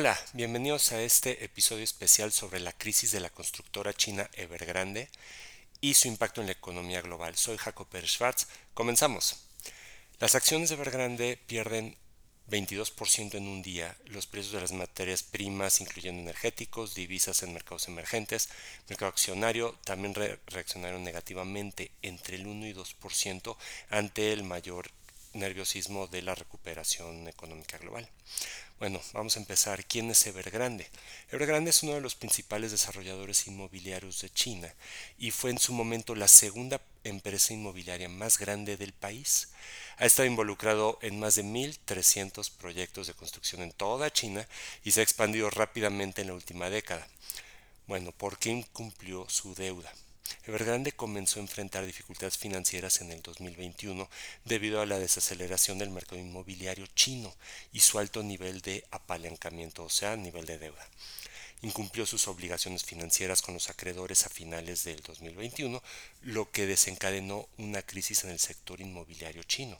Hola, bienvenidos a este episodio especial sobre la crisis de la constructora china Evergrande y su impacto en la economía global. Soy Jacob Pérez Schwartz. Comenzamos. Las acciones de Evergrande pierden 22% en un día. Los precios de las materias primas, incluyendo energéticos, divisas en mercados emergentes, mercado accionario, también reaccionaron negativamente entre el 1 y 2% ante el mayor nerviosismo de la recuperación económica global. Bueno, vamos a empezar. ¿Quién es Evergrande? Evergrande es uno de los principales desarrolladores inmobiliarios de China y fue en su momento la segunda empresa inmobiliaria más grande del país. Ha estado involucrado en más de 1.300 proyectos de construcción en toda China y se ha expandido rápidamente en la última década. Bueno, ¿por qué incumplió su deuda? Evergrande comenzó a enfrentar dificultades financieras en el 2021 debido a la desaceleración del mercado inmobiliario chino y su alto nivel de apalancamiento, o sea, nivel de deuda. Incumplió sus obligaciones financieras con los acreedores a finales del 2021, lo que desencadenó una crisis en el sector inmobiliario chino.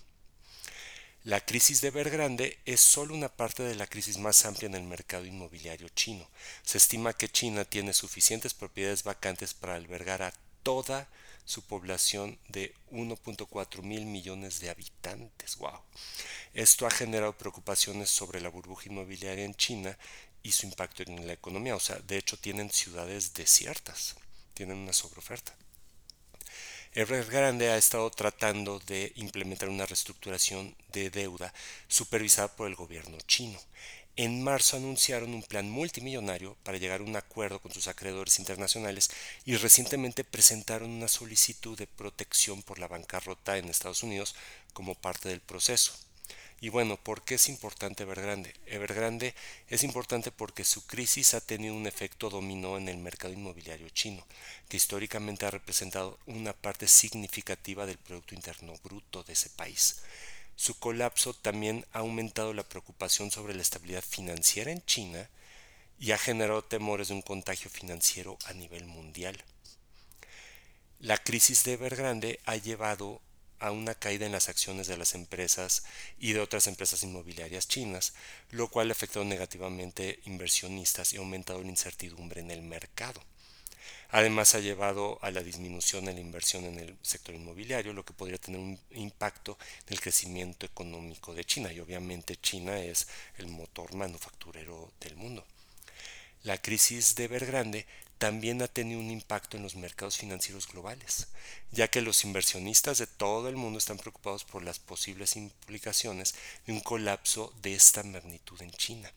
La crisis de Evergrande es solo una parte de la crisis más amplia en el mercado inmobiliario chino. Se estima que China tiene suficientes propiedades vacantes para albergar a toda su población de 1.4 mil millones de habitantes. Wow. Esto ha generado preocupaciones sobre la burbuja inmobiliaria en China y su impacto en la economía. O sea, de hecho tienen ciudades desiertas, tienen una sobreoferta. Evergrande ha estado tratando de implementar una reestructuración de deuda supervisada por el gobierno chino. En marzo anunciaron un plan multimillonario para llegar a un acuerdo con sus acreedores internacionales y recientemente presentaron una solicitud de protección por la bancarrota en Estados Unidos como parte del proceso. Y bueno, ¿por qué es importante Evergrande? Evergrande es importante porque su crisis ha tenido un efecto dominó en el mercado inmobiliario chino, que históricamente ha representado una parte significativa del Producto Interno Bruto de ese país. Su colapso también ha aumentado la preocupación sobre la estabilidad financiera en China y ha generado temores de un contagio financiero a nivel mundial. La crisis de Evergrande ha llevado a una caída en las acciones de las empresas y de otras empresas inmobiliarias chinas, lo cual ha afectado negativamente inversionistas y ha aumentado la incertidumbre en el mercado. Además ha llevado a la disminución de la inversión en el sector inmobiliario, lo que podría tener un impacto en el crecimiento económico de China. Y obviamente China es el motor manufacturero del mundo. La crisis de Evergrande también ha tenido un impacto en los mercados financieros globales, ya que los inversionistas de todo el mundo están preocupados por las posibles implicaciones de un colapso de esta magnitud en China.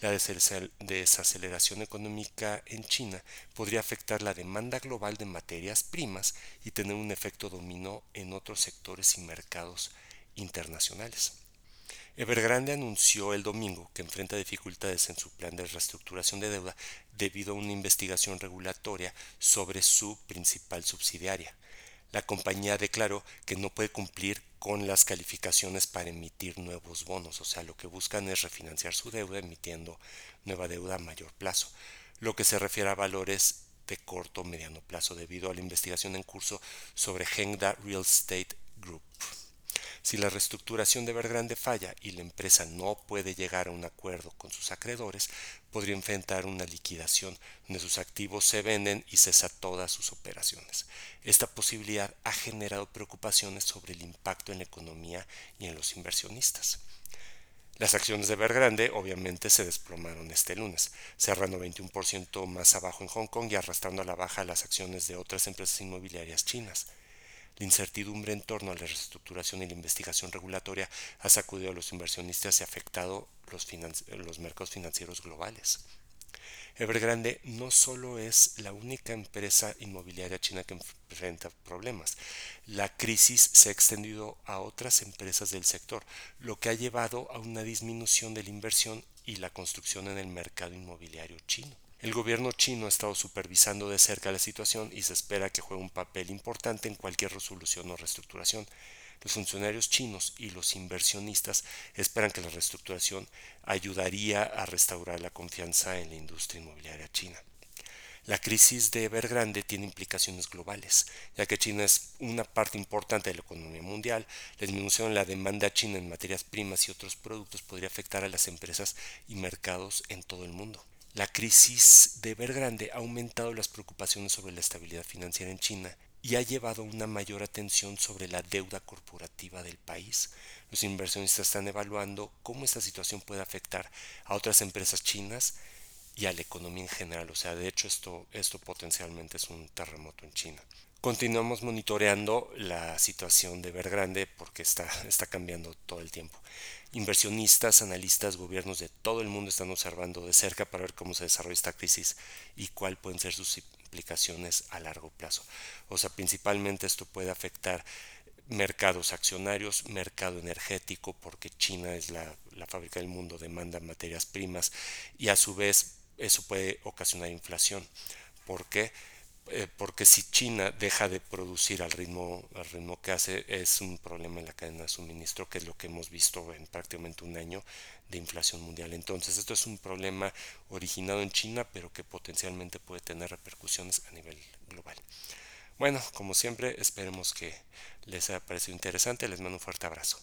La desaceleración económica en China podría afectar la demanda global de materias primas y tener un efecto dominó en otros sectores y mercados internacionales. Evergrande anunció el domingo que enfrenta dificultades en su plan de reestructuración de deuda debido a una investigación regulatoria sobre su principal subsidiaria. La compañía declaró que no puede cumplir con las calificaciones para emitir nuevos bonos, o sea, lo que buscan es refinanciar su deuda emitiendo nueva deuda a mayor plazo, lo que se refiere a valores de corto o mediano plazo debido a la investigación en curso sobre Hengda Real Estate Group. Si la reestructuración de Evergrande falla y la empresa no puede llegar a un acuerdo con sus acreedores, podría enfrentar una liquidación donde sus activos se venden y cesa todas sus operaciones. Esta posibilidad ha generado preocupaciones sobre el impacto en la economía y en los inversionistas. Las acciones de Evergrande obviamente se desplomaron este lunes, cerrando 21% más abajo en Hong Kong y arrastrando a la baja las acciones de otras empresas inmobiliarias chinas. La incertidumbre en torno a la reestructuración y la investigación regulatoria ha sacudido a los inversionistas y afectado los, los mercados financieros globales. Evergrande no solo es la única empresa inmobiliaria china que enfrenta problemas, la crisis se ha extendido a otras empresas del sector, lo que ha llevado a una disminución de la inversión y la construcción en el mercado inmobiliario chino. El gobierno chino ha estado supervisando de cerca la situación y se espera que juegue un papel importante en cualquier resolución o reestructuración. Los funcionarios chinos y los inversionistas esperan que la reestructuración ayudaría a restaurar la confianza en la industria inmobiliaria china. La crisis de Evergrande tiene implicaciones globales, ya que China es una parte importante de la economía mundial. La disminución en la demanda china en materias primas y otros productos podría afectar a las empresas y mercados en todo el mundo. La crisis de Evergrande ha aumentado las preocupaciones sobre la estabilidad financiera en China y ha llevado una mayor atención sobre la deuda corporativa del país. Los inversionistas están evaluando cómo esta situación puede afectar a otras empresas chinas y a la economía en general. O sea, de hecho esto, esto potencialmente es un terremoto en China. Continuamos monitoreando la situación de Evergrande porque está, está cambiando todo el tiempo. Inversionistas, analistas, gobiernos de todo el mundo están observando de cerca para ver cómo se desarrolla esta crisis y cuáles pueden ser sus implicaciones a largo plazo. O sea, principalmente esto puede afectar mercados accionarios, mercado energético, porque China es la, la, fábrica del mundo, demanda materias primas y a su vez eso puede ocasionar inflación. ¿Por qué? Eh, porque si China deja de producir al ritmo, al ritmo que hace, es un problema en la cadena de suministro, que es lo que hemos visto en prácticamente un año de inflación mundial. Entonces, esto es un problema originado en China, pero que potencialmente puede tener repercusiones a nivel global. Bueno, como siempre, esperemos que les haya parecido interesante. Les mando un fuerte abrazo.